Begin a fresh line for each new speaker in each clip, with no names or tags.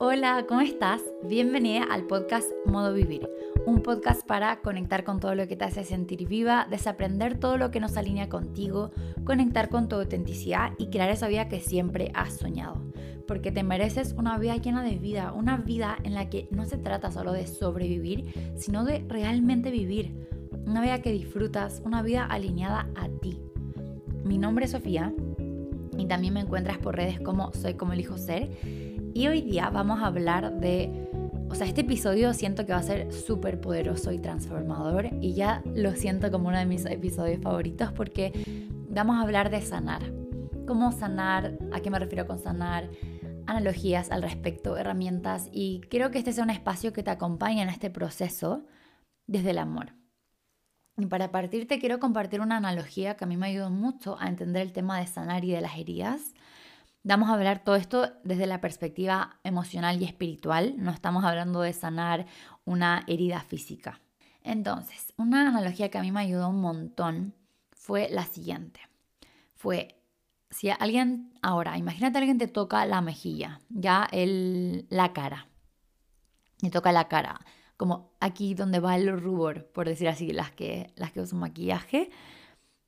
Hola, ¿cómo estás? Bienvenida al podcast Modo Vivir, un podcast para conectar con todo lo que te hace sentir viva, desaprender todo lo que nos alinea contigo, conectar con tu autenticidad y crear esa vida que siempre has soñado. Porque te mereces una vida llena de vida, una vida en la que no se trata solo de sobrevivir, sino de realmente vivir. Una vida que disfrutas, una vida alineada a ti. Mi nombre es Sofía y también me encuentras por redes como Soy como elijo ser. Y hoy día vamos a hablar de, o sea, este episodio siento que va a ser súper poderoso y transformador y ya lo siento como uno de mis episodios favoritos porque vamos a hablar de sanar. ¿Cómo sanar? ¿A qué me refiero con sanar? Analogías al respecto, herramientas y creo que este sea un espacio que te acompañe en este proceso desde el amor. Y para partir te quiero compartir una analogía que a mí me ayudó mucho a entender el tema de sanar y de las heridas. Vamos a hablar todo esto desde la perspectiva emocional y espiritual, no estamos hablando de sanar una herida física. Entonces, una analogía que a mí me ayudó un montón fue la siguiente. Fue, si alguien, ahora, imagínate alguien te toca la mejilla, ya el, la cara, te toca la cara como aquí donde va el rubor, por decir así, las que, las que usan maquillaje.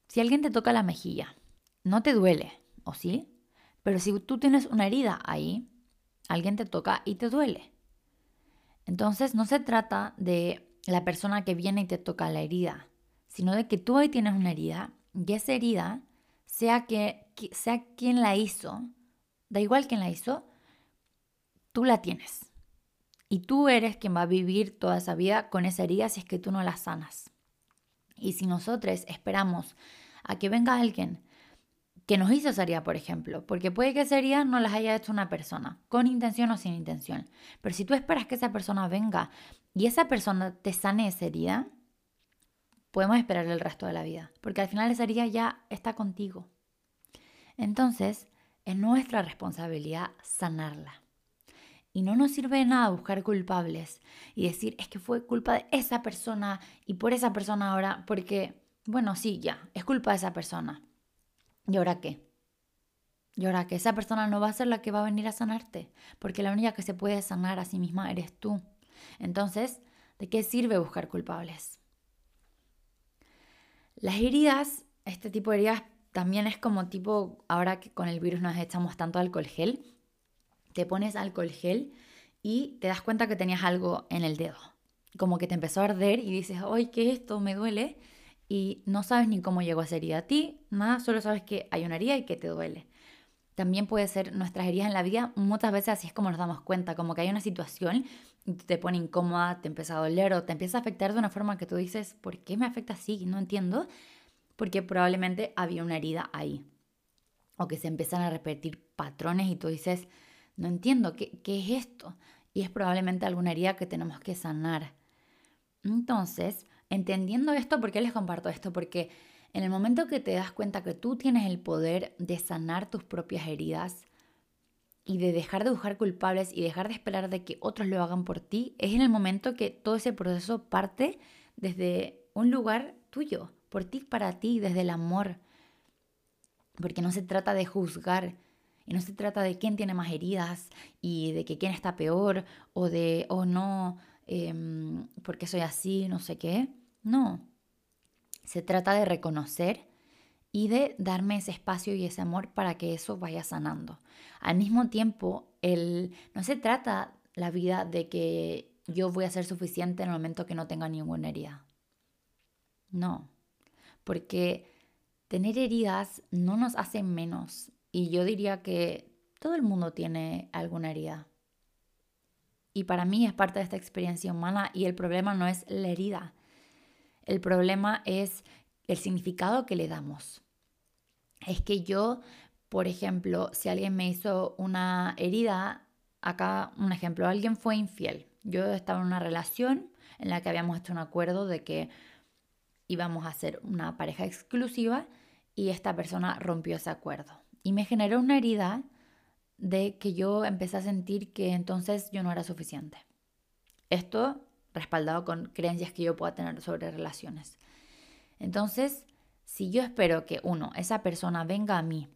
Si alguien te toca la mejilla, no te duele, ¿o sí? Pero si tú tienes una herida ahí, alguien te toca y te duele. Entonces no se trata de la persona que viene y te toca la herida, sino de que tú ahí tienes una herida y esa herida, sea, que, sea quien la hizo, da igual quién la hizo, tú la tienes. Y tú eres quien va a vivir toda esa vida con esa herida si es que tú no la sanas. Y si nosotros esperamos a que venga alguien que nos hizo esa herida, por ejemplo, porque puede que esa herida no las haya hecho una persona, con intención o sin intención, pero si tú esperas que esa persona venga y esa persona te sane esa herida, podemos esperar el resto de la vida, porque al final esa herida ya está contigo. Entonces, es nuestra responsabilidad sanarla. Y no nos sirve de nada buscar culpables y decir, es que fue culpa de esa persona y por esa persona ahora, porque, bueno, sí, ya, es culpa de esa persona. ¿Y ahora qué? Y ahora que esa persona no va a ser la que va a venir a sanarte, porque la única que se puede sanar a sí misma eres tú. Entonces, ¿de qué sirve buscar culpables? Las heridas, este tipo de heridas también es como tipo, ahora que con el virus nos echamos tanto alcohol gel, te pones alcohol gel y te das cuenta que tenías algo en el dedo. Como que te empezó a arder y dices, ¡ay, qué es esto! Me duele. Y no sabes ni cómo llegó esa herida a ti, nada, solo sabes que hay una herida y que te duele. También puede ser nuestras heridas en la vida, muchas veces así es como nos damos cuenta, como que hay una situación y te pone incómoda, te empieza a doler o te empieza a afectar de una forma que tú dices, ¿por qué me afecta así? No entiendo, porque probablemente había una herida ahí. O que se empiezan a repetir patrones y tú dices, no entiendo qué, qué es esto. Y es probablemente alguna herida que tenemos que sanar. Entonces, entendiendo esto, ¿por qué les comparto esto? Porque en el momento que te das cuenta que tú tienes el poder de sanar tus propias heridas y de dejar de buscar culpables y dejar de esperar de que otros lo hagan por ti, es en el momento que todo ese proceso parte desde un lugar tuyo, por ti, para ti, desde el amor. Porque no se trata de juzgar, y no se trata de quién tiene más heridas y de que quién está peor o de, oh no, eh, porque soy así, no sé qué. No. Se trata de reconocer y de darme ese espacio y ese amor para que eso vaya sanando. Al mismo tiempo, el, no se trata la vida de que yo voy a ser suficiente en el momento que no tenga ninguna herida. No, porque tener heridas no nos hace menos y yo diría que todo el mundo tiene alguna herida. Y para mí es parte de esta experiencia humana y el problema no es la herida. El problema es el significado que le damos. Es que yo, por ejemplo, si alguien me hizo una herida, acá un ejemplo, alguien fue infiel. Yo estaba en una relación en la que habíamos hecho un acuerdo de que íbamos a ser una pareja exclusiva y esta persona rompió ese acuerdo y me generó una herida de que yo empecé a sentir que entonces yo no era suficiente. Esto respaldado con creencias que yo pueda tener sobre relaciones. Entonces, si yo espero que uno, esa persona venga a mí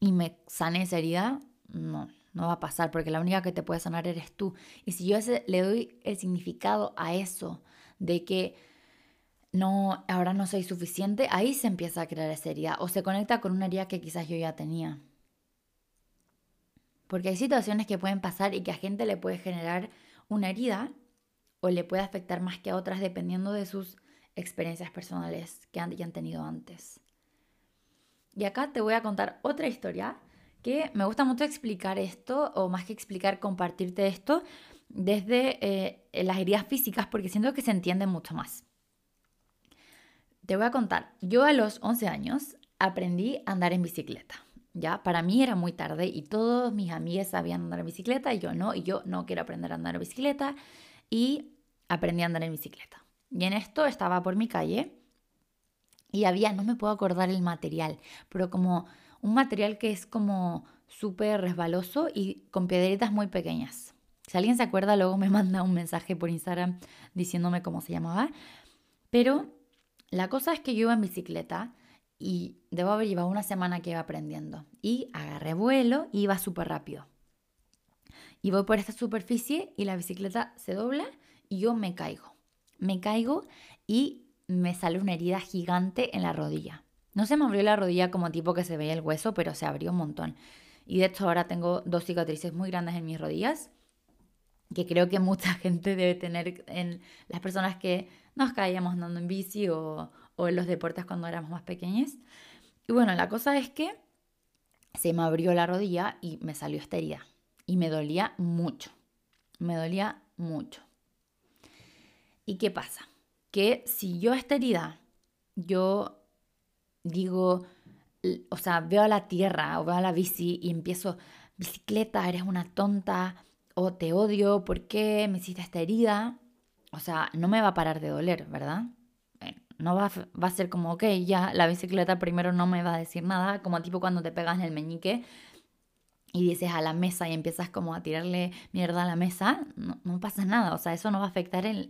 y me sane esa herida, no, no va a pasar porque la única que te puede sanar eres tú. Y si yo le doy el significado a eso, de que no, ahora no soy suficiente, ahí se empieza a crear esa herida o se conecta con una herida que quizás yo ya tenía. Porque hay situaciones que pueden pasar y que a gente le puede generar una herida o le puede afectar más que a otras dependiendo de sus experiencias personales que han, tenido antes. Y acá te voy a contar otra historia que me gusta mucho explicar esto, o más que explicar, compartirte esto desde eh, las heridas físicas, porque siento que se entiende mucho más. Te voy a contar, yo a los 11 años aprendí a andar en bicicleta. Ya, para mí era muy tarde y todos mis amigas sabían andar en bicicleta y yo no, y yo no quiero aprender a andar en bicicleta y aprendí a andar en bicicleta. Y en esto estaba por mi calle y había, no me puedo acordar el material, pero como un material que es como súper resbaloso y con piedritas muy pequeñas. Si alguien se acuerda, luego me manda un mensaje por Instagram diciéndome cómo se llamaba. Pero la cosa es que yo iba en bicicleta y debo haber llevado una semana que iba aprendiendo. Y agarré vuelo y iba súper rápido. Y voy por esta superficie y la bicicleta se dobla y yo me caigo. Me caigo y me sale una herida gigante en la rodilla. No se me abrió la rodilla como tipo que se veía el hueso, pero se abrió un montón. Y de hecho ahora tengo dos cicatrices muy grandes en mis rodillas, que creo que mucha gente debe tener en las personas que nos caíamos andando en bici o, o en los deportes cuando éramos más pequeños. Y bueno, la cosa es que se me abrió la rodilla y me salió esta herida. Y me dolía mucho. Me dolía mucho. ¿Y qué pasa? Que si yo esta herida, yo digo, o sea, veo a la tierra o veo a la bici y empiezo, bicicleta, eres una tonta, o te odio, ¿por qué me hiciste esta herida? O sea, no me va a parar de doler, ¿verdad? No va, va a ser como, ok, ya la bicicleta primero no me va a decir nada, como tipo cuando te pegas en el meñique y dices a la mesa y empiezas como a tirarle mierda a la mesa, no, pasa nada, o sea, eso no va a afectar el,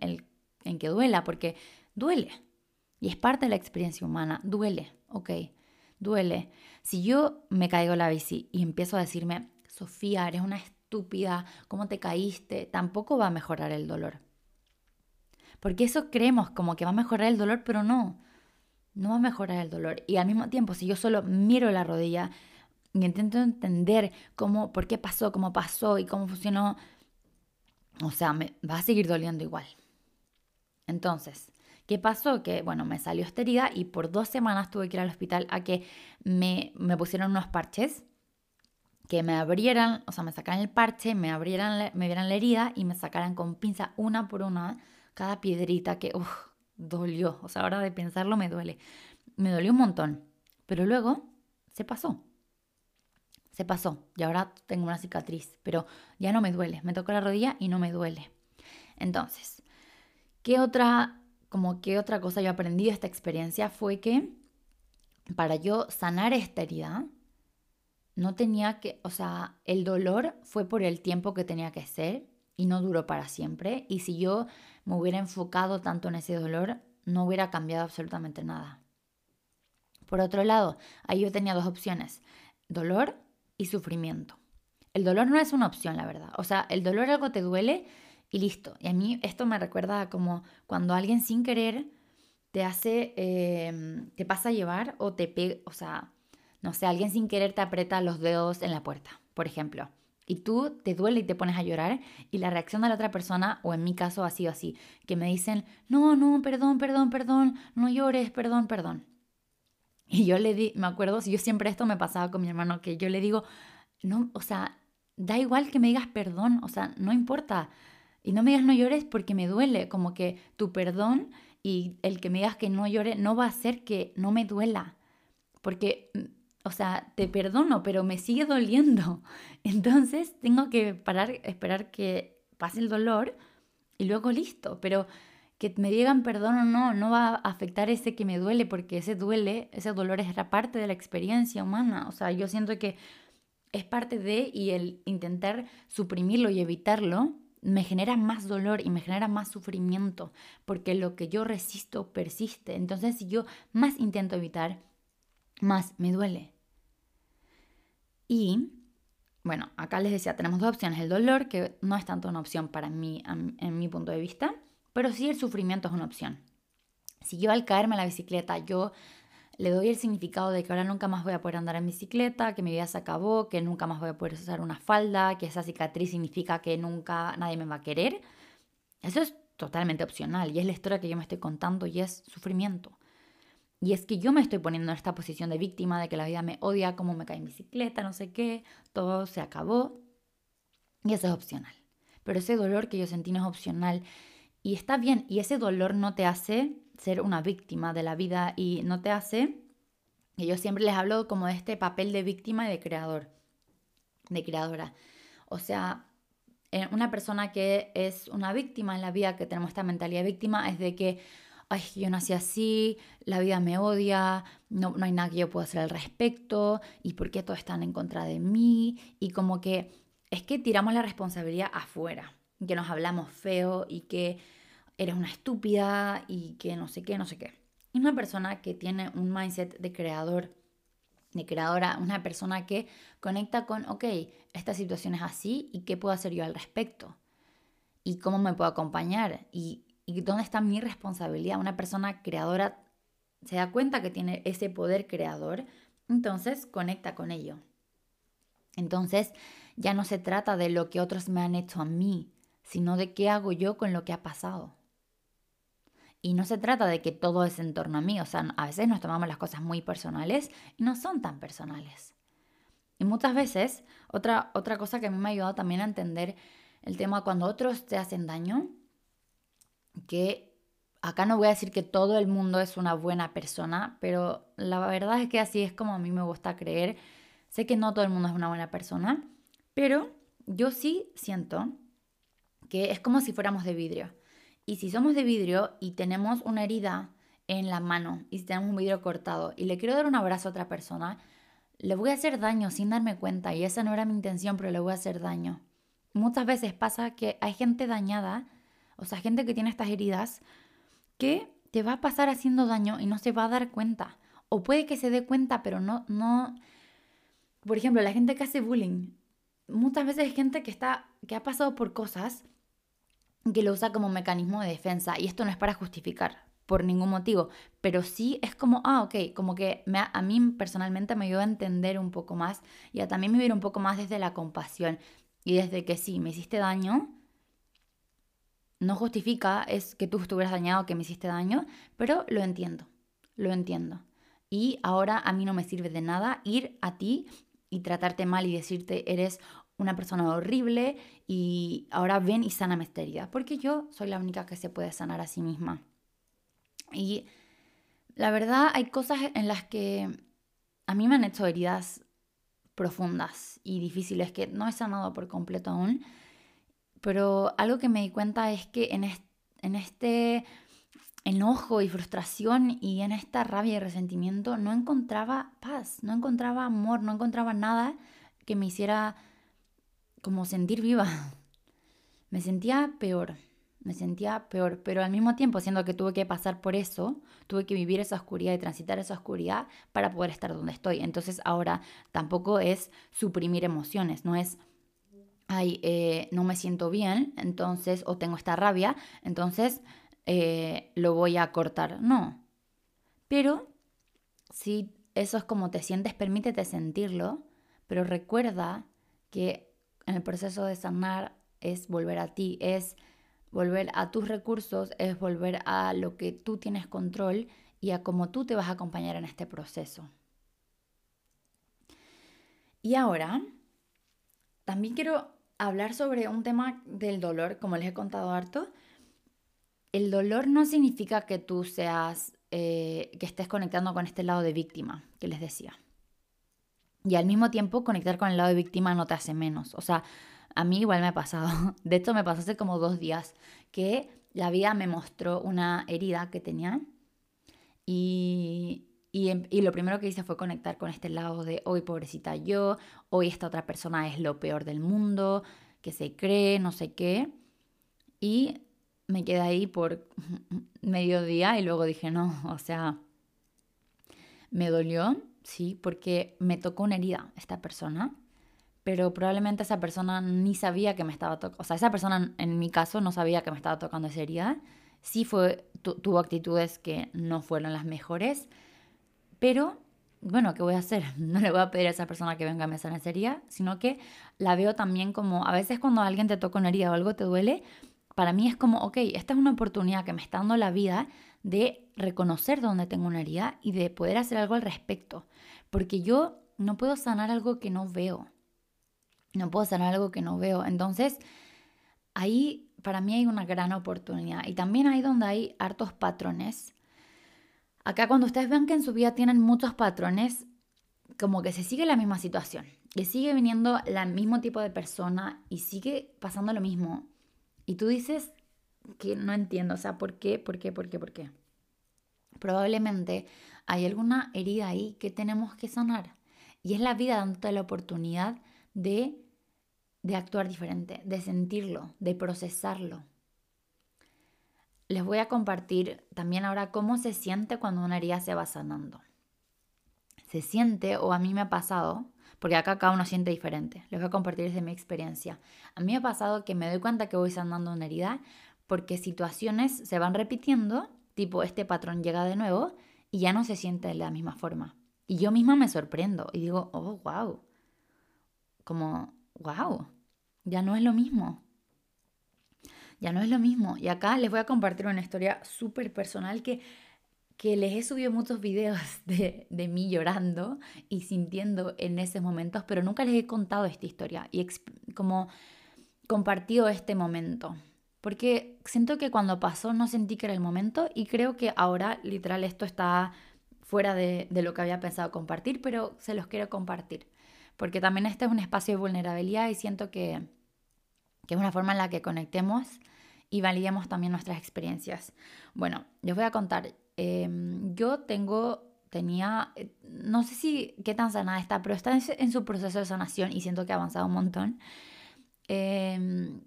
en que duela, porque duele. Y es parte de la experiencia humana, duele, ok, duele. Si yo me caigo la bici y empiezo a decirme, Sofía, eres una estúpida, ¿cómo te caíste? Tampoco va a mejorar el dolor. Porque eso creemos como que va a mejorar el dolor, pero no, no va a mejorar el dolor. Y al mismo tiempo, si yo solo miro la rodilla y intento entender cómo, por qué pasó, cómo pasó y cómo funcionó, o sea, me va a seguir doliendo igual. Entonces, ¿qué pasó? Que, bueno, me salió esta herida y por dos semanas tuve que ir al hospital a que me, me pusieran unos parches que me abrieran, o sea, me sacaran el parche, me abrieran, me vieran la herida y me sacaran con pinza una por una cada piedrita que, uff, dolió. O sea, ahora de pensarlo me duele. Me dolió un montón. Pero luego se pasó. Se pasó. Y ahora tengo una cicatriz. Pero ya no me duele. Me tocó la rodilla y no me duele. Entonces, ¿Qué otra, como qué otra cosa yo aprendí de esta experiencia fue que para yo sanar esta herida, no tenía que, o sea, el dolor fue por el tiempo que tenía que ser y no duró para siempre. Y si yo me hubiera enfocado tanto en ese dolor, no hubiera cambiado absolutamente nada. Por otro lado, ahí yo tenía dos opciones, dolor y sufrimiento. El dolor no es una opción, la verdad. O sea, el dolor algo te duele y listo. Y a mí esto me recuerda como cuando alguien sin querer te hace, em, te pasa a llevar o te pega, o sea, no sé, alguien sin querer te aprieta los dedos en la puerta, por ejemplo. Y tú te duele y te pones a llorar y la reacción de la otra persona, o en mi caso ha sido así, que me dicen, no, no, perdón, perdón, perdón, no llores, perdón, perdón. Y yo le di, me acuerdo, yo siempre esto me pasaba con mi hermano, que yo le digo, no, o sea, da igual que me digas perdón, o sea, no importa, y no me digas no llores porque me duele, como que tu perdón y el que me digas que no llore no va a hacer que no me duela. Porque, o sea, te perdono, pero me sigue doliendo. Entonces tengo que parar, esperar que pase el dolor y luego listo. Pero que me digan perdón o no, no va a afectar ese que me duele, porque ese duele, ese dolor es parte de la experiencia humana. O sea, yo siento que es parte de y el intentar suprimirlo y evitarlo me genera más dolor y me genera más sufrimiento, porque lo que yo resisto persiste. Entonces, si yo más intento evitar, más me duele. Y bueno, acá les decía, tenemos dos opciones. El dolor, que no es tanto una opción para mí, en mi punto de vista, pero sí el sufrimiento es una opción. Si yo al caerme en la bicicleta, yo le doy el significado de que ahora nunca más voy a poder andar en bicicleta, que mi vida se acabó, que nunca más voy a poder usar una falda, que esa cicatriz significa que nunca nadie me va a querer. Eso es totalmente opcional y es la historia que yo me estoy contando y es sufrimiento. Y es que yo me estoy poniendo en esta posición de víctima, de que la vida me odia, como me cae en bicicleta, no sé qué, todo se acabó. Y eso es opcional. Pero ese dolor que yo sentí no es opcional. Y está bien, y ese dolor no te hace ser una víctima de la vida y no te hace, y yo siempre les hablo como de este papel de víctima y de creador, de creadora. O sea, eh, una persona que es una víctima en la vida, que tenemos esta mentalidad de víctima, es de que, ay, yo nací así, la vida me odia, no, no hay nada que yo pueda hacer al respecto, y por qué todos están en contra de mí, y como que es que tiramos la responsabilidad afuera, que nos hablamos feo y que eres una estúpida y que no sé qué, no sé qué. Y una persona que tiene un mindset de creador, de creadora, una persona que conecta con, ok, esta situación es así y qué puedo hacer yo al respecto. Y cómo me puedo acompañar y, y dónde está mi responsabilidad. Una persona creadora se da cuenta que tiene ese poder creador, entonces conecta con ello. Entonces ya no se trata de lo que otros me han hecho a mí, sino de qué hago yo con lo que ha pasado. Y no se trata de que todo es en torno a mí, o sea, a veces nos tomamos las cosas muy personales y no son tan personales. Y muchas veces, otra, otra cosa que a mí me ha ayudado también a entender el tema cuando otros te hacen daño, que acá no voy a decir que todo el mundo es una buena persona, pero la verdad es que así es como a mí me gusta creer. Sé que no todo el mundo es una buena persona, pero yo sí siento que es como si fuéramos de vidrio. Y si somos de vidrio y tenemos una herida en la mano y si tenemos un vidrio cortado y le quiero dar un abrazo a otra persona, le voy a hacer daño sin darme cuenta y esa no era mi intención, pero le voy a hacer daño. Muchas veces pasa que hay gente dañada, o sea, gente que tiene estas heridas, que te va a pasar haciendo daño y no se va a dar cuenta. O puede que se dé cuenta, pero no, no. Por ejemplo, la gente que hace bullying. Muchas veces hay gente que está, que ha pasado por cosas que lo usa como mecanismo de defensa. Y esto no es para justificar por ningún motivo, pero sí es como, ah, ok, como que me, a mí personalmente me ayuda a entender un poco más y a también vivir un poco más desde la compasión y desde que sí, me hiciste daño, no justifica es que tú estuvieras dañado, que me hiciste daño, pero lo entiendo, lo entiendo. Y ahora a mí no me sirve de nada ir a ti y tratarte mal y decirte eres una persona horrible y ahora ven y sana esta herida, porque yo soy la única que se puede sanar a sí misma. Y la verdad hay cosas en las que a mí me han hecho heridas profundas y difíciles que no he sanado por completo aún, pero algo que me di cuenta es que en, en este enojo y frustración y en esta rabia y resentimiento no encontraba paz, no encontraba amor, no encontraba nada que me hiciera como sentir viva. Me sentía peor, me sentía peor, pero al mismo tiempo, siendo que tuve que pasar por eso, tuve que vivir esa oscuridad y transitar esa oscuridad para poder estar donde estoy. Entonces ahora tampoco es suprimir emociones, no es, ay, eh, no me siento bien, entonces, o tengo esta rabia, entonces eh, lo voy a cortar. No. Pero si eso es como te sientes, permítete sentirlo, pero recuerda que en el proceso de sanar es volver a ti, es volver a tus recursos, es volver a lo que tú tienes control y a cómo tú te vas a acompañar en este proceso. Y ahora, también quiero hablar sobre un tema del dolor, como les he contado harto. El dolor no significa que tú seas, eh, que estés conectando con este lado de víctima que les decía. Y al mismo tiempo conectar con el lado de víctima no te hace menos. O sea, a mí igual me ha pasado. De hecho, me pasó hace como dos días que la vida me mostró una herida que tenía y, y, y, lo primero que hice fue conectar con este lado de hoy pobrecita yo, hoy esta otra persona es lo peor del mundo, que se cree, no sé qué. Y me quedé ahí por medio día y luego dije, no, o sea, me dolió sí, porque me tocó una herida esta persona, pero probablemente esa persona ni sabía que me estaba tocando, o sea, esa persona en mi caso no sabía que me estaba tocando esa herida, sí fue, tuvo actitudes que no fueron las mejores, pero bueno, ¿qué voy a hacer? No le voy a pedir a esa persona que venga a me sana esa herida, sino que la veo también como, a veces cuando alguien te toca una herida o algo te duele, para mí es como, ok, esta es una oportunidad que me está dando la vida de reconocer dónde tengo una herida y de poder hacer algo al respecto, porque yo no puedo sanar algo que no veo no puedo sanar algo que no veo. Entonces, ahí para mí hay una gran oportunidad. Y también ahí donde hay hartos patrones. Acá cuando ustedes ven que en su vida tienen muchos patrones, como que se sigue la misma situación, que sigue viniendo el mismo tipo de persona y sigue pasando lo mismo. Y tú dices que no entiendo, o sea, ¿por qué? ¿Por qué? ¿Por qué? ¿Por qué? Probablemente hay alguna herida ahí que tenemos que sanar. Y es la vida dándote la oportunidad de de actuar diferente, de sentirlo, de procesarlo. Les voy a compartir también ahora cómo se siente cuando una herida se va sanando. Se siente, o a mí me ha pasado, porque acá cada uno siente diferente. Les voy a compartir desde mi experiencia. A mí me ha pasado que me doy cuenta que voy sanando una herida porque situaciones se van repitiendo, tipo este patrón llega de nuevo y ya no se siente de la misma forma. Y yo misma me sorprendo y digo, oh, wow. Como, wow ya no es lo mismo. Ya no es lo mismo. Y acá les voy a compartir una historia súper personal que, que les he subido muchos videos de, de, mí llorando y sintiendo en esos momentos, pero nunca les he contado esta historia y como compartido este momento. Porque siento que cuando pasó no sentí que era el momento y creo que ahora literal esto está fuera de, de lo que había pensado compartir, pero se los quiero compartir. Porque también este es un espacio de vulnerabilidad y siento que, que es una forma en la que conectemos y validemos también nuestras experiencias. Bueno, les voy a contar. Em, yo tengo, tenía, eh, no sé si qué tan sanada está, pero está en, su proceso de sanación y siento que ha avanzado un montón. Em,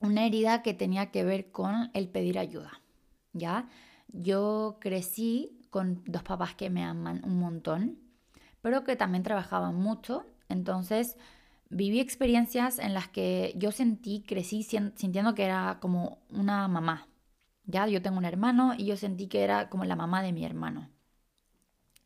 una herida que tenía que ver con el pedir ayuda, ¿ya? Yo crecí con dos papás que me aman un montón, pero que también trabajaban mucho, entonces viví experiencias en las que yo sentí, crecí sintiendo que era como una mamá. Ya, yo tengo un hermano y yo sentí que era como la mamá de mi hermano.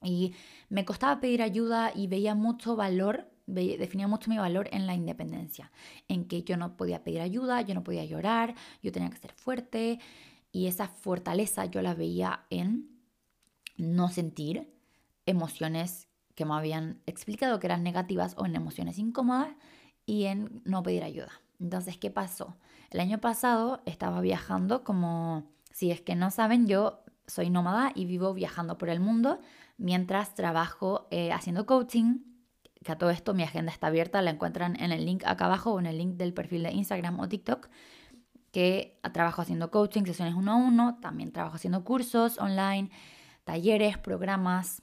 Y me costaba pedir ayuda y veía mucho valor, definía mucho mi valor en la independencia, en que yo no podía pedir ayuda, yo no podía llorar, yo tenía que ser fuerte y esa fortaleza yo la veía en no sentir emociones que me habían explicado que eran negativas o en emociones incómodas y en no pedir ayuda. Entonces, ¿qué pasó? El año pasado estaba viajando como, si es que no saben, yo soy nómada y vivo viajando por el mundo mientras trabajo eh, haciendo coaching. Que a todo esto mi agenda está abierta, la encuentran en el link acá abajo o en el link del perfil de Instagram o TikTok que trabajo haciendo coaching, sesiones uno a uno, también trabajo haciendo cursos online, talleres, programas,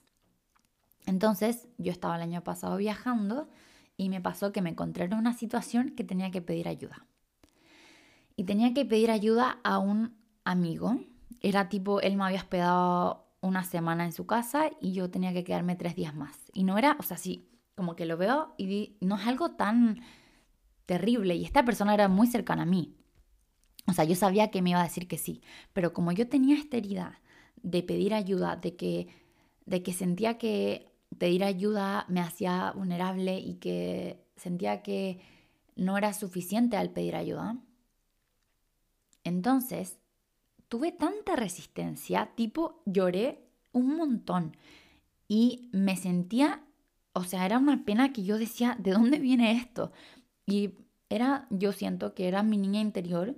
entonces yo estaba el año pasado viajando y me pasó que me encontré en una situación que tenía que pedir ayuda. Y tenía que pedir ayuda a un amigo. Era tipo, él me había hospedado una semana en su casa y yo tenía que quedarme tres días más. Y no era, o sea, sí, como que lo veo y no es algo tan terrible. Y esta persona era muy cercana a mí. O sea, yo sabía que me iba a decir que sí. Pero como yo tenía esta herida de pedir ayuda, de que, de que sentía que pedir ayuda me hacía vulnerable y que sentía que no era suficiente al pedir ayuda. Entonces, tuve tanta resistencia, tipo lloré un montón y me sentía, o sea, era una pena que yo decía, ¿de dónde viene esto? Y era, yo siento que era mi niña interior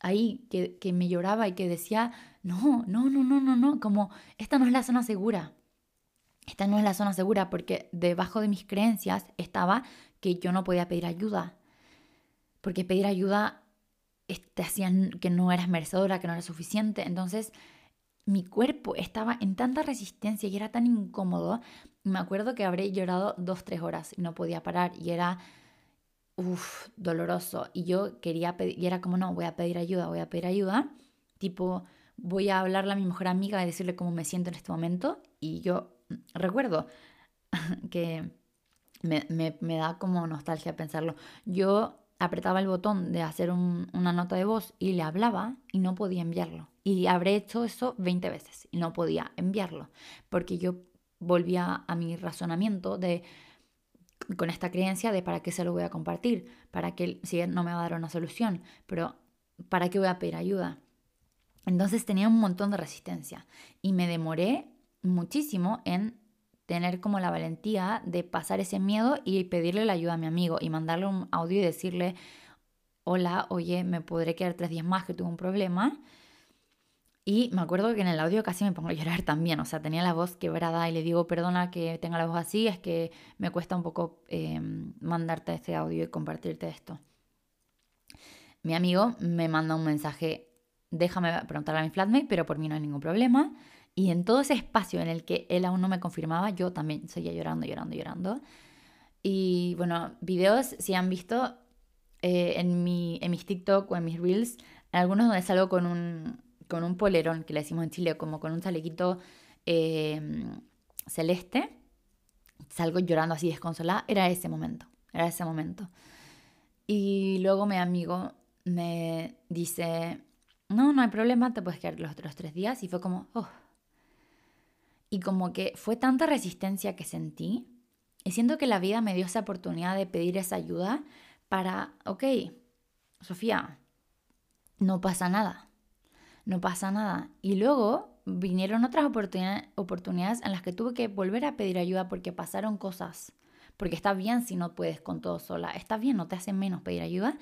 ahí, que, que me lloraba y que decía, no, no, no, no, no, no, como esta no es la zona segura esta no es la zona segura porque debajo de mis creencias estaba que yo no podía pedir ayuda. Porque pedir ayuda te hacían que no eras merecedora, que no era suficiente. Entonces mi cuerpo estaba en tanta resistencia y era tan incómodo. Me acuerdo que habré llorado dos, tres horas y no podía parar y era, uff, doloroso. Y yo quería pedir, y era como, no, voy a pedir ayuda, voy a pedir ayuda. Tipo, voy a hablarle a mi mejor amiga y decirle cómo me siento en este momento. Y yo recuerdo que me, me, da como nostalgia pensarlo. Yo apretaba el botón de hacer una nota de voz y le hablaba y no podía enviarlo. Y habré hecho eso 20 veces y no podía enviarlo. Porque yo volvía a mi razonamiento de con esta creencia de para qué se lo voy a compartir, para que si no me va a dar una solución, pero para qué voy a pedir ayuda. Entonces tenía un montón de resistencia y me demoré muchísimo en tener como la valentía de pasar ese miedo y pedirle la ayuda a mi amigo y mandarle un audio y decirle, hola, oye, me podré quedar tres días más que tuve un problema. Y me acuerdo que en el audio casi me pongo a llorar también, o sea, tenía la voz quebrada y le digo, perdona que tenga la voz así, es que me cuesta un poco eh, mandarte este audio y compartirte esto. Mi amigo me manda un mensaje, déjame preguntarle a mi flatmate, pero por mí no hay ningún problema. Y en todo ese espacio en el que él aún no me confirmaba, yo también seguía llorando, llorando, llorando. Y bueno, videos, si han visto eh, en, mi, en mis TikTok o en mis Reels, algunos donde salgo con un, con un polerón, que le decimos en Chile, como con un chalequito em, celeste, salgo llorando así desconsolada, era ese momento, era ese momento. Y luego mi amigo me dice, no, no hay problema, te puedes quedar los otros tres días. Y fue como, oh, y como que fue tanta resistencia que sentí. Y siento que la vida me dio esa oportunidad de pedir esa ayuda para, ok, Sofía, no pasa nada. No pasa nada. Y luego vinieron otras oportunidades en las que tuve que volver a pedir ayuda porque pasaron cosas. Porque está bien si no puedes con todo sola. Está bien, no te hace menos pedir ayuda.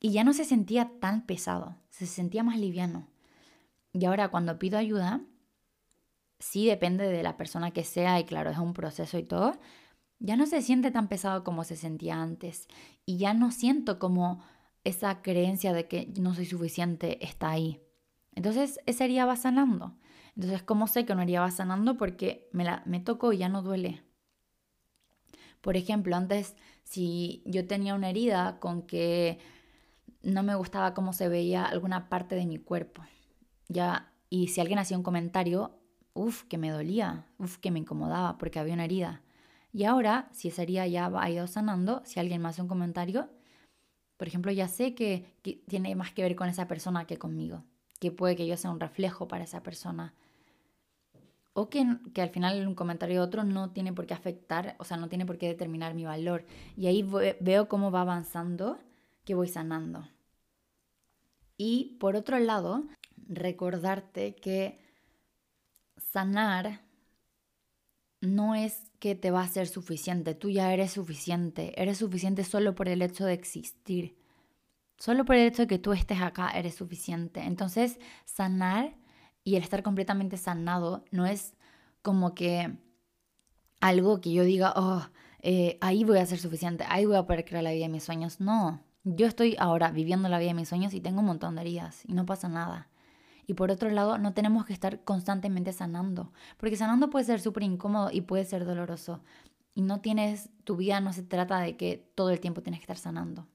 Y ya no se sentía tan pesado. Se sentía más liviano. Y ahora cuando pido ayuda, sí depende de la persona que sea y claro, es un proceso y todo, ya no se siente tan pesado como se sentía antes y ya no siento como esa creencia de que no soy suficiente está ahí. Entonces esa herida va sanando. Entonces, ¿cómo sé que una herida va sanando? Porque me, la, me tocó y ya no duele. Por ejemplo, antes si yo tenía una herida con que no me gustaba cómo se veía alguna parte de mi cuerpo, ya, y si alguien hacía un comentario, Uf, que me dolía, uf, que me incomodaba porque había una herida. Y ahora, si esa herida ya ha ido sanando, si alguien me hace un comentario, por ejemplo, ya sé que, tiene más que ver con esa persona que conmigo, que puede que yo sea un reflejo para esa persona. O que, que al final un comentario de otro no tiene por qué afectar, o sea, no tiene por qué determinar mi valor. Y ahí veo cómo va avanzando, que voy sanando. Y por otro lado, recordarte que sanar no es que te va a ser suficiente, tú ya eres suficiente, eres suficiente solo por el hecho de existir. Solo por el hecho de que tú estés acá eres suficiente. Entonces, sanar y el estar completamente sanado no es como que algo que yo diga, oh, eh, ahí voy a ser suficiente, ahí voy a poder crear la vida de mis sueños. No, yo estoy ahora viviendo la vida de mis sueños y tengo un montón de heridas y no pasa nada. Y por otro lado, no tenemos que estar constantemente sanando, porque sanando puede ser súper incómodo y puede ser doloroso. Y no tienes, tu vida no se trata de que todo el tiempo tienes que estar sanando.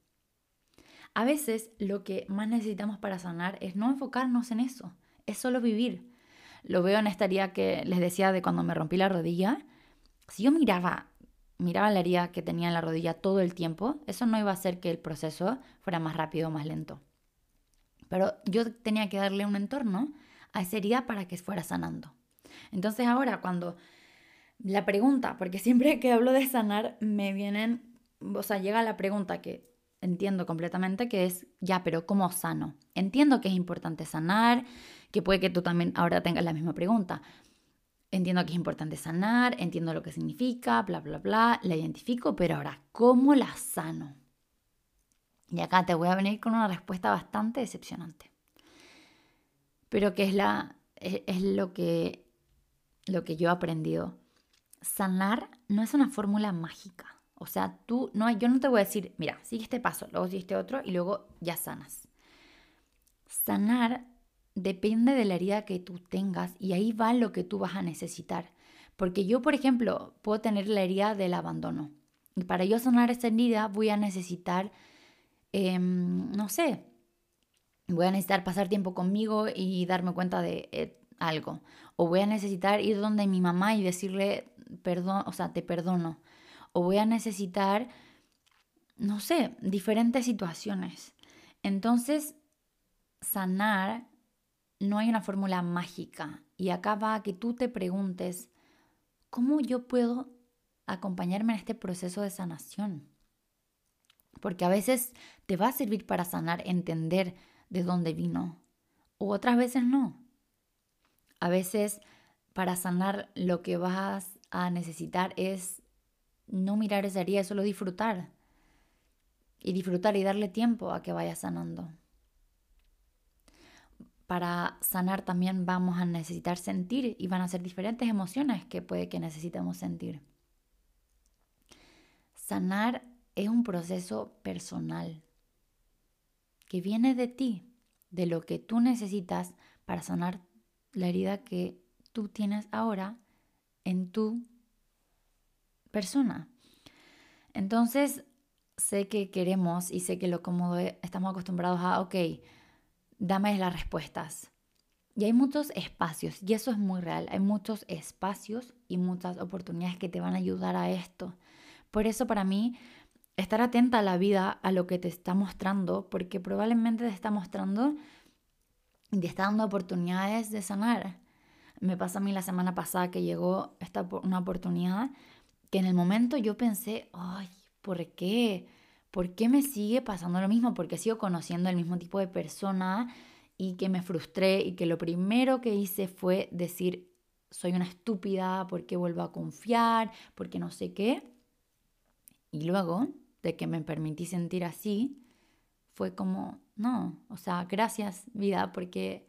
A veces lo que más necesitamos para sanar es no enfocarnos en eso, es solo vivir. Lo veo en esta herida que les decía de cuando me rompí la rodilla. Si yo miraba, miraba la herida que tenía en la rodilla todo el tiempo, eso no iba a hacer que el proceso fuera más rápido o más lento. Pero yo tenía que darle un entorno a esa herida para que fuera sanando. Entonces ahora cuando la pregunta, porque siempre que hablo de sanar me vienen, o sea, llega la pregunta que entiendo completamente que es, ya, pero ¿cómo sano? Entiendo que es importante sanar, que puede que tú también ahora tengas la misma pregunta. Entiendo que es importante sanar, entiendo lo que significa, bla, bla, bla, la identifico, pero ahora, ¿cómo la sano? Y acá te voy a venir con una respuesta bastante decepcionante. Pero que es, la, es, lo, que, lo que yo he aprendido. Sanar no es una fórmula mágica. O sea, tú, no, yo no te voy a decir, mira, sigue este paso, luego sigue este otro y luego ya sanas. Sanar depende de la herida que tú tengas y ahí va lo que tú vas a necesitar. Porque yo, por ejemplo, puedo tener la herida del abandono. Y para yo sanar esa herida voy a necesitar Em, no sé, voy a necesitar pasar tiempo conmigo y darme cuenta de eh, algo. O voy a necesitar ir donde mi mamá y decirle, perdón, o sea, te perdono. o voy a necesitar, no sé, diferentes situaciones. Entonces, sanar no hay una fórmula mágica. Y acá va a que tú te preguntes, ¿cómo yo puedo acompañarme en este proceso de sanación? Porque a veces te va a servir para sanar, entender de dónde vino, o otras veces no. A veces para sanar lo que vas a necesitar es no mirar esa herida, solo disfrutar. Y disfrutar y darle tiempo a que vaya sanando. Para sanar también vamos a necesitar sentir y van a ser diferentes emociones que puede que necesitemos sentir. Sanar es un proceso personal que viene de ti, de lo que tú necesitas para sanar la herida que tú tienes ahora en tu persona. Entonces, sé que queremos y sé que lo cómodo estamos acostumbrados a, ok, dame las respuestas. Y hay muchos espacios, y eso es muy real, hay muchos espacios y muchas oportunidades que te van a ayudar a esto. Por eso para mí, estar atenta a la vida, a lo que te está mostrando, porque probablemente te está mostrando y te está dando oportunidades de sanar. Me pasa a mí la semana pasada que llegó esta, una oportunidad que en el momento yo pensé, ay, ¿por qué? ¿Por qué me sigue pasando lo mismo? Porque sigo conociendo el mismo tipo de persona y que me frustré y que lo primero que hice fue decir, soy una estúpida, ¿por qué vuelvo a confiar? ¿Por qué no sé qué? Y luego de que me permití sentir así, fue como, no, o sea, gracias vida, porque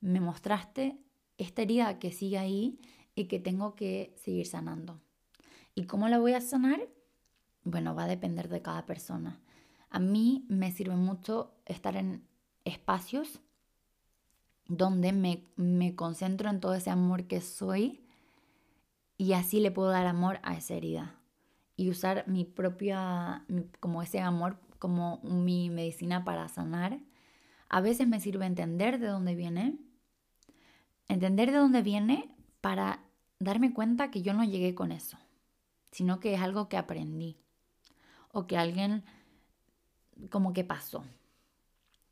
me mostraste esta herida que sigue ahí y que tengo que seguir sanando. ¿Y cómo la voy a sanar? Bueno, va a depender de cada persona. A mí me sirve mucho estar en espacios donde me, me concentro en todo ese amor que soy y así le puedo dar amor a esa herida y usar mi propia, como ese amor como mi medicina para sanar. A veces me sirve entender de dónde viene Entender de dónde viene para darme cuenta que yo no llegué con eso, sino que es algo que aprendí o que alguien como que pasó,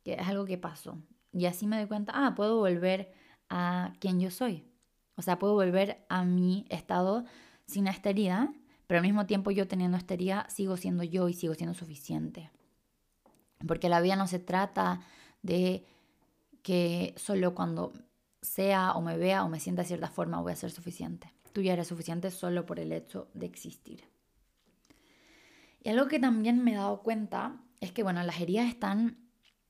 que es algo que pasó. Y así me doy cuenta, ah, puedo volver a quien yo soy. O sea, puedo volver a mi estado sin esta herida, pero al mismo tiempo yo teniendo esta herida sigo siendo yo y sigo siendo suficiente. Porque la vida no se trata de que solo cuando sea o me vea o me sienta de cierta forma, voy a ser suficiente. Tú ya eres suficiente solo por el hecho de existir. Y algo que también me he dado cuenta es que, bueno, las heridas están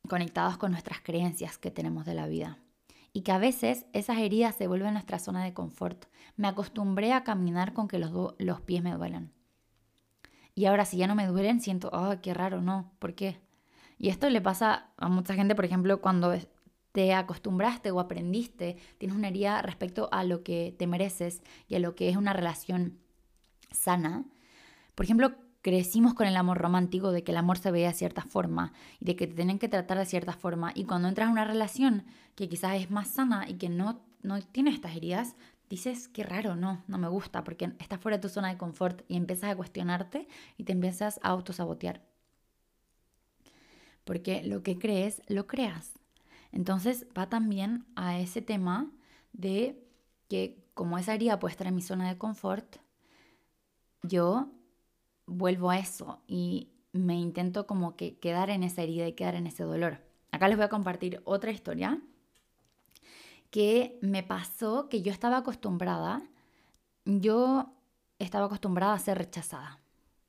conectadas con nuestras creencias que tenemos de la vida. Y que a veces esas heridas se vuelven nuestra zona de confort. Me acostumbré a caminar con que los, los pies me duelen. Y ahora si ya no me duelen, siento, oh, qué raro, no, ¿por qué? Y esto le pasa a mucha gente, por ejemplo, cuando te acostumbraste o aprendiste, tienes una herida respecto a lo que te mereces y a lo que es una relación sana. Por ejemplo, crecimos con el amor romántico de que el amor se ve de cierta forma y de que te tienen que tratar de cierta forma. Y cuando entras en una relación que quizás es más sana y que no, no tiene estas heridas, dices, qué raro, no, no me gusta, porque estás fuera de tu zona de confort y empiezas a cuestionarte y te empiezas a autosabotear. Porque lo que crees, lo creas. Entonces va también a ese tema de que como esa herida puede estar en mi zona de confort, yo vuelvo a eso y me intento como que quedar en esa herida y quedar en ese dolor. Acá les voy a compartir otra historia que me pasó que yo estaba acostumbrada, yo estaba acostumbrada a ser rechazada,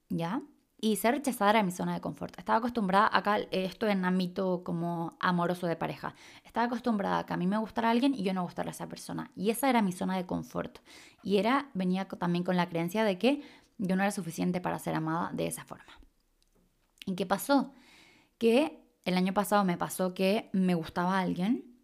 ¿ya? y ser rechazada era mi zona de confort. Estaba acostumbrada, acá esto en ámbito como amoroso de pareja, estaba acostumbrada a que a mí me gustara alguien y yo no gustara a esa persona. Y esa era mi zona de confort. Y era, venía también con la creencia de que yo no era suficiente para ser amada de esa forma. ¿Y qué pasó? Que el año pasado me pasó que me gustaba alguien,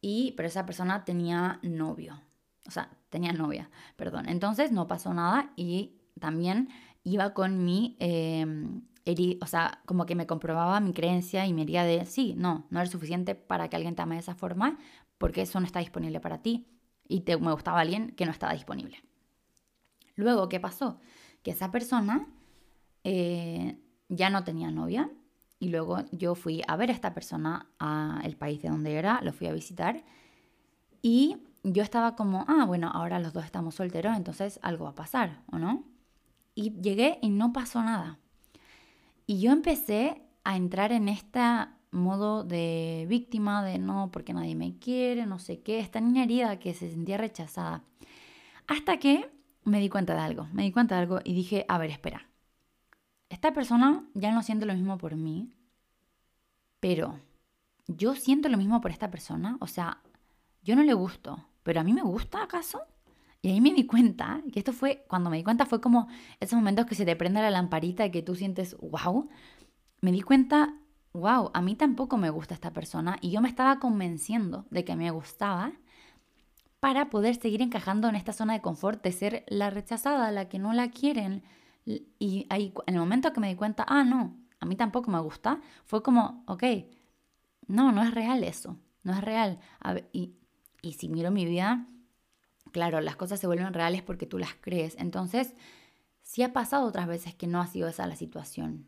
y, pero esa persona tenía novio. O sea, tenía novia, perdón. Entonces no pasó nada y también iba con mi, em, o sea, como que me comprobaba mi creencia y me diría de, sí, no, no eres suficiente para que alguien te ame de esa forma, porque eso no está disponible para ti. Y te, me gustaba alguien que no estaba disponible. Luego, ¿qué pasó? que esa persona eh, ya no tenía novia y luego yo fui a ver a esta persona al país de donde era, lo fui a visitar y yo estaba como, ah, bueno, ahora los dos estamos solteros, entonces algo va a pasar, ¿o no? Y llegué y no pasó nada. Y yo empecé a entrar en este modo de víctima, de no, porque nadie me quiere, no sé qué, esta niña herida que se sentía rechazada. Hasta que me di cuenta de algo, me di cuenta de algo y dije, a ver, espera, esta persona ya no siente lo mismo por mí, pero yo siento lo mismo por esta persona, o sea, yo no le gusto, pero a mí me gusta acaso. Y ahí me di cuenta, que esto fue, cuando me di cuenta fue como esos momentos que se te prende la lamparita y que tú sientes, wow, me di cuenta, wow, a mí tampoco me gusta esta persona y yo me estaba convenciendo de que me gustaba para poder seguir encajando en esta zona de confort de ser la rechazada, la que no la quieren. Y ahí, en el momento que me di cuenta, ah, no, a mí tampoco me gusta, fue como, ok, no, no es real eso, no es real. y, y si miro mi vida, claro, las cosas se vuelven reales porque tú las crees. Entonces, sí ha pasado otras veces que no ha sido esa la situación.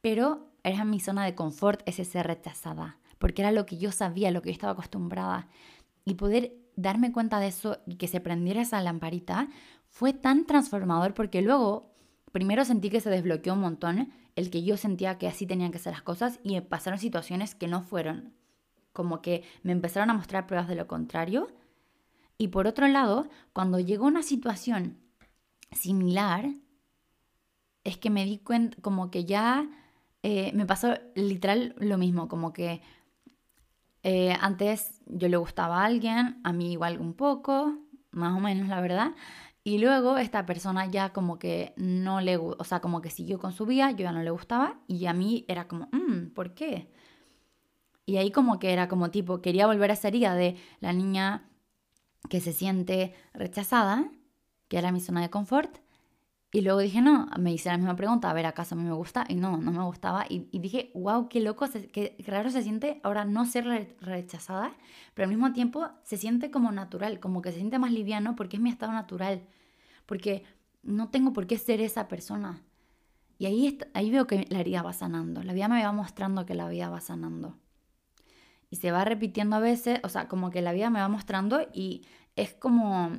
Pero era mi zona de confort ese ser rechazada, porque era lo que yo sabía, lo que yo estaba acostumbrada. Y poder darme cuenta de eso y que se prendiera esa lamparita fue tan transformador porque luego, primero sentí que se desbloqueó un montón el que yo sentía que así tenían que ser las cosas y pasaron situaciones que no fueron. Como que me empezaron a mostrar pruebas de lo contrario y por otro lado, cuando llegó una situación similar, es que me di cuenta, como que ya eh, me pasó literal lo mismo, como que eh, antes yo le gustaba a alguien, a mí igual un poco, más o menos la verdad, y luego esta persona ya como que no le, o sea, como que siguió con su vida, yo ya no le gustaba, y a mí era como, mm, ¿por qué? Y ahí como que era como tipo, quería volver a herida de la niña que se siente rechazada, que era mi zona de confort. Y luego dije, no, me hice la misma pregunta, a ver, ¿acaso a mí me gusta? Y no, no me gustaba. Y, dije, wow, qué loco, qué raro se siente ahora no ser rechazada, pero al mismo tiempo se siente como natural, como que se siente más liviano porque es mi estado natural, porque no tengo por qué ser esa persona. Y ahí, ahí veo que la vida va sanando, la vida me va mostrando que la vida va sanando y se va repitiendo a veces, o sea, como que la vida me va mostrando y es como,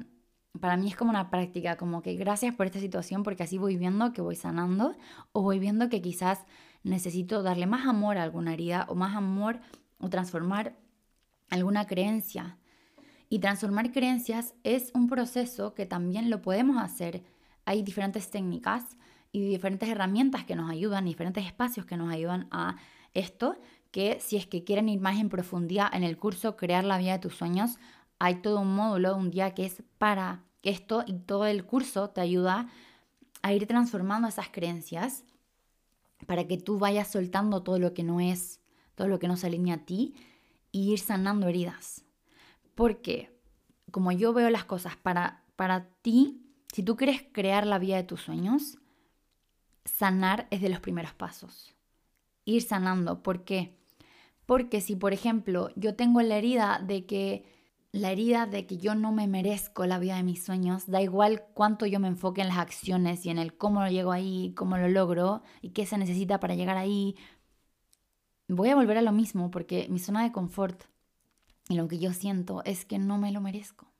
para mí es como una práctica, como que gracias por esta situación porque así voy viendo que voy sanando o voy viendo que quizás necesito darle más amor a alguna herida o más amor o transformar alguna creencia. Y transformar creencias es un proceso que también lo podemos hacer. Hay diferentes técnicas y diferentes herramientas que nos ayudan, diferentes espacios que nos ayudan a esto, que si es que quieren ir más en profundidad en el curso Crear la vida de tus sueños, hay todo un módulo, un día que es para esto y todo el curso te ayuda a ir transformando esas creencias para que tú vayas soltando todo lo que no es, todo lo que no se alinea a ti y ir sanando heridas. Porque como yo veo las cosas para, para ti, si tú quieres crear la vida de tus sueños, sanar es de los primeros pasos. Ir sanando. ¿Por qué? Porque si, por ejemplo, yo tengo la herida de que la herida de que yo no me merezco la vida de mis sueños, da igual cuánto yo me enfoque en las acciones y en el cómo lo llego ahí, cómo lo logro y qué se necesita para llegar ahí, voy a volver a lo mismo porque mi zona de confort y lo que yo siento es que no me lo merezco.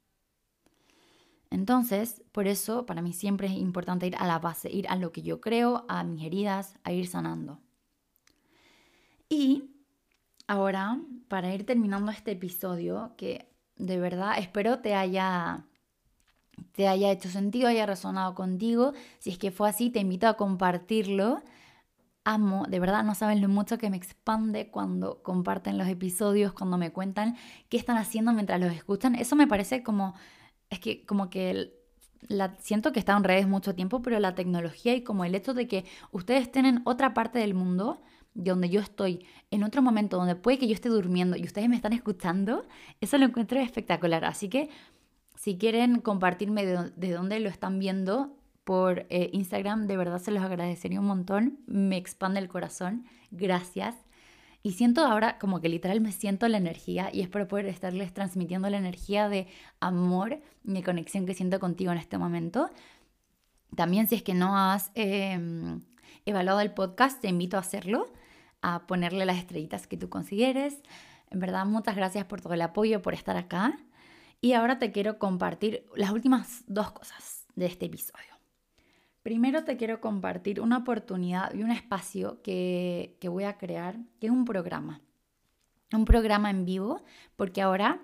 Entonces, por eso para mí siempre es importante ir a la base, ir a lo que yo creo, a mis heridas, a ir sanando. Y Ahora, para ir terminando este episodio, que de verdad espero te haya, te haya hecho sentido, haya resonado contigo. Si es que fue así, te invito a compartirlo. Amo, de verdad no saben lo mucho que me expande cuando comparten los episodios, cuando me cuentan qué están haciendo mientras los escuchan. Eso me parece como, es que como que la, siento que está en redes mucho tiempo, pero la tecnología y como el hecho de que ustedes tienen otra parte del mundo donde yo estoy, en otro momento donde puede que yo esté durmiendo y ustedes me están escuchando, eso lo encuentro espectacular. Así que si quieren compartirme de, dónde lo están viendo por eh, Instagram, de verdad se los agradecería un montón. Me expande el corazón. Gracias. Y siento ahora como que literal me siento la energía y espero poder estarles transmitiendo la energía de amor y de conexión que siento contigo en este momento También si es que no has em, evaluado el podcast, te invito a hacerlo, a ponerle las estrellitas que tú consideres. En verdad, muchas gracias por todo el apoyo, por estar acá. Y ahora te quiero compartir las últimas dos cosas de este episodio. Primero te quiero compartir una oportunidad y un espacio que, que voy a crear, que es un programa. Un programa en vivo, porque ahora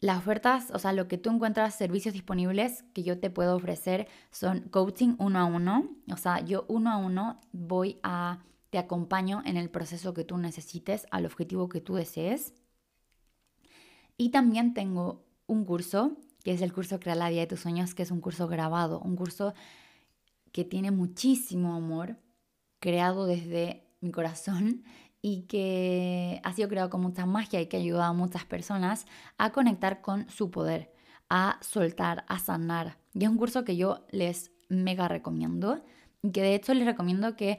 las ofertas, o sea, lo que tú encuentras, servicios disponibles que yo te puedo ofrecer son coaching uno a uno. O sea, yo uno a uno voy a, te acompaño en el proceso que tú necesites, al objetivo que tú desees. Y también tengo un curso, que es el curso Crea la vida de tus sueños, que es un curso grabado, un curso que tiene muchísimo amor, creado desde mi corazón y que ha sido creado con mucha magia y que ha ayudado a muchas personas a conectar con su poder, a soltar, a sanar. Y es un curso que yo les mega recomiendo y que de hecho les recomiendo que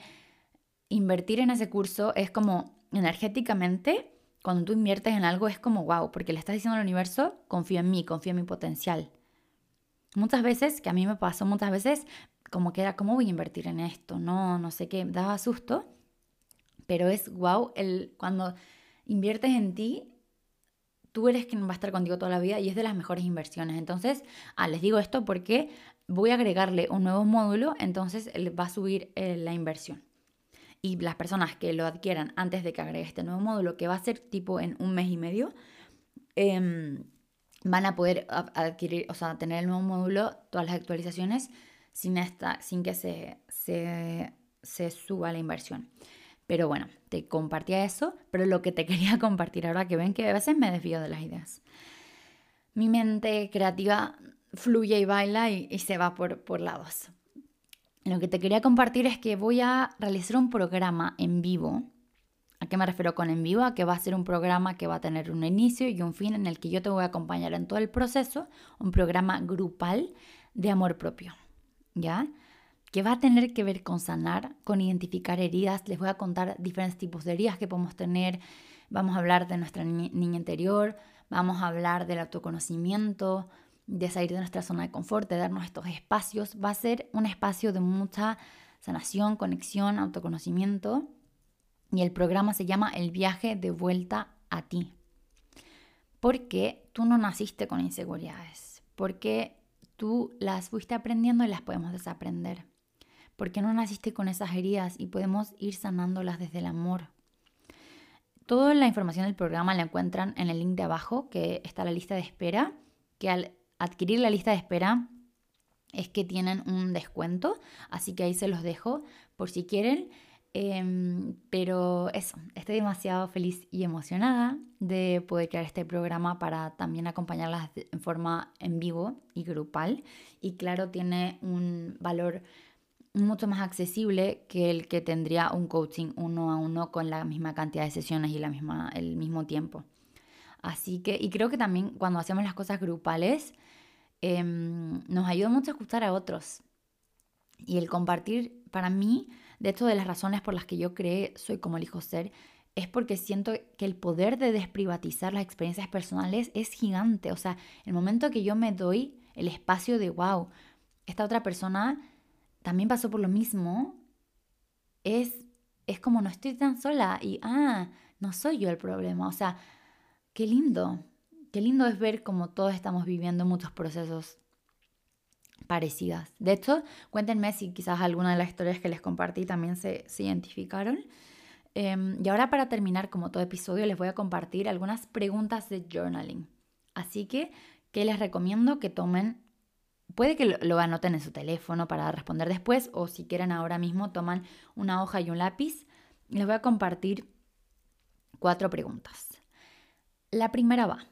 invertir en ese curso es como energéticamente, cuando tú inviertes en algo es como wow, porque le estás diciendo al universo, confío en mí, confío en mi potencial. Muchas veces, que a mí me pasó muchas veces, como que era, ¿cómo voy a invertir en esto? No, no sé qué, daba susto pero es wow, el, cuando inviertes en ti, tú eres quien va a estar contigo toda la vida y es de las mejores inversiones. Entonces, ah, les digo esto porque voy a agregarle un nuevo módulo, entonces va a subir eh, la inversión. Y las personas que lo adquieran antes de que agregue este nuevo módulo, que va a ser tipo en un mes y medio, em, van a poder adquirir, o sea, tener el nuevo módulo, todas las actualizaciones, sin, esta, sin que se, se, se suba la inversión. Pero bueno, te compartía eso, pero lo que te quería compartir ahora que ven que a veces me desvío de las ideas. Mi mente creativa fluye y baila y, se va por, por lados. Lo que te quería compartir es que voy a realizar un programa en vivo. ¿A qué me refiero con en vivo? A que va a ser un programa que va a tener un inicio y un fin en el que yo te voy a acompañar en todo el proceso, un programa grupal de amor propio. ¿Ya? que va a tener que ver con sanar, con identificar heridas. Les voy a contar diferentes tipos de heridas que podemos tener. Vamos a hablar de nuestra niña interior, vamos a hablar del autoconocimiento, de salir de nuestra zona de confort, de darnos estos espacios. Va a ser un espacio de mucha sanación, conexión, autoconocimiento. Y el programa se llama El viaje de vuelta a ti. Porque tú no naciste con inseguridades, porque tú las fuiste aprendiendo y las podemos desaprender porque no naciste con esas heridas y podemos ir sanándolas desde el amor. Toda la información del programa la encuentran en el link de abajo, que está la lista de espera, que al adquirir la lista de espera es que tienen un descuento, así que ahí se los dejo por si quieren. Em, pero eso, estoy demasiado feliz y emocionada de poder crear este programa para también acompañarlas en forma en vivo y grupal. Y claro, tiene un valor mucho más accesible que el que tendría un coaching uno a uno con la misma cantidad de sesiones y la misma, el mismo tiempo. Así que, y creo que también cuando hacemos las cosas grupales, em, nos ayuda mucho a escuchar a otros. Y el compartir, para mí, de hecho, de las razones por las que yo creé Soy como elijo ser, es porque siento que el poder de desprivatizar las experiencias personales es gigante. O sea, el momento que yo me doy el espacio de, wow, esta otra persona también pasó por lo mismo, es, es como no estoy tan sola y, ah, no soy yo el problema. O sea, qué lindo, qué lindo es ver cómo todos estamos viviendo muchos procesos parecidas. De hecho, cuéntenme si quizás alguna de las historias que les compartí también se, identificaron. Em, y ahora para terminar, como todo episodio, les voy a compartir algunas preguntas de journaling. Así que, ¿qué les recomiendo que tomen Puede que lo, anoten en su teléfono para responder después o si quieren ahora mismo toman una hoja y un lápiz. Les voy a compartir cuatro preguntas. La primera va,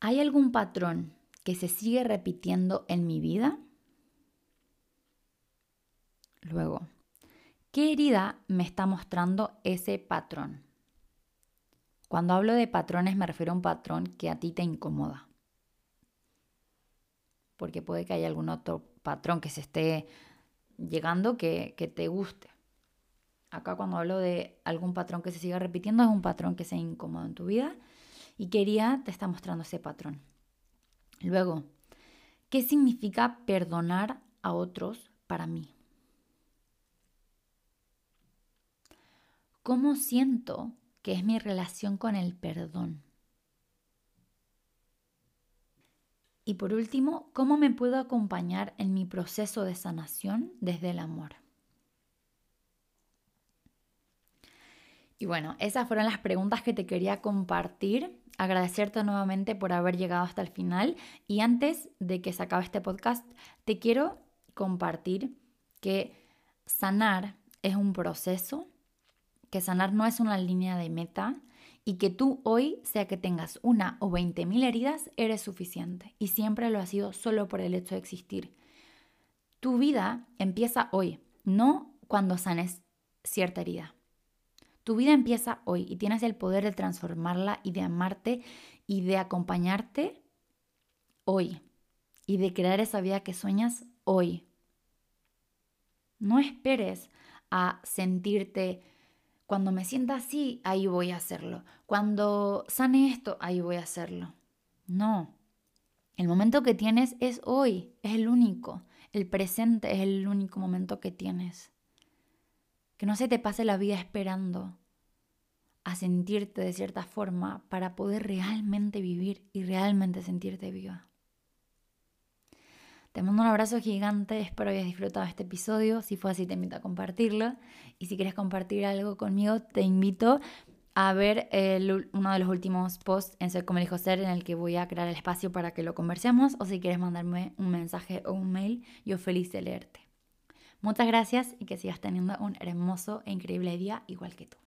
¿hay algún patrón que se sigue repitiendo en mi vida? Luego, ¿qué herida me está mostrando ese patrón? Cuando hablo de patrones me refiero a un patrón que a ti te incomoda porque puede que haya algún otro patrón que se esté llegando que, te guste. Acá cuando hablo de algún patrón que se siga repitiendo, es un patrón que sea incómodo en tu vida y quería te está mostrando ese patrón. Luego, ¿qué significa perdonar a otros para mí. ¿Cómo siento que es mi relación con el perdón? Y por último, ¿cómo me puedo acompañar en mi proceso de sanación desde el amor? Y bueno, esas fueron las preguntas que te quería compartir. Agradecerte nuevamente por haber llegado hasta el final. Y antes de que se acabe este podcast, te quiero compartir que sanar es un proceso, que sanar no es una línea de meta y que tú hoy, sea que tengas una o veinte mil heridas, eres suficiente. Y siempre lo has sido solo por el hecho de existir. Tu vida empieza hoy, no cuando sanes cierta herida. Tu vida empieza hoy y tienes el poder de transformarla y de amarte y de acompañarte hoy y de crear esa vida que sueñas hoy. No esperes a sentirte, cuando me sienta así, ahí voy a hacerlo. Cuando sane esto, ahí voy a hacerlo. No. El momento que tienes es hoy, es el único. El presente es el único momento que tienes. Que no se te pase la vida esperando a sentirte de cierta forma para poder realmente vivir y realmente sentirte viva. Te mando un abrazo gigante, espero hayas disfrutado este episodio. Si fue así, te invito a compartirlo. Y si quieres compartir algo conmigo, te invito a ver uno de los últimos posts en Ser como elijo ser, en el que voy a crear el espacio para que lo conversemos. O si quieres mandarme un mensaje o un mail, yo feliz de leerte. Muchas gracias y que sigas teniendo un hermoso e increíble día igual que tú.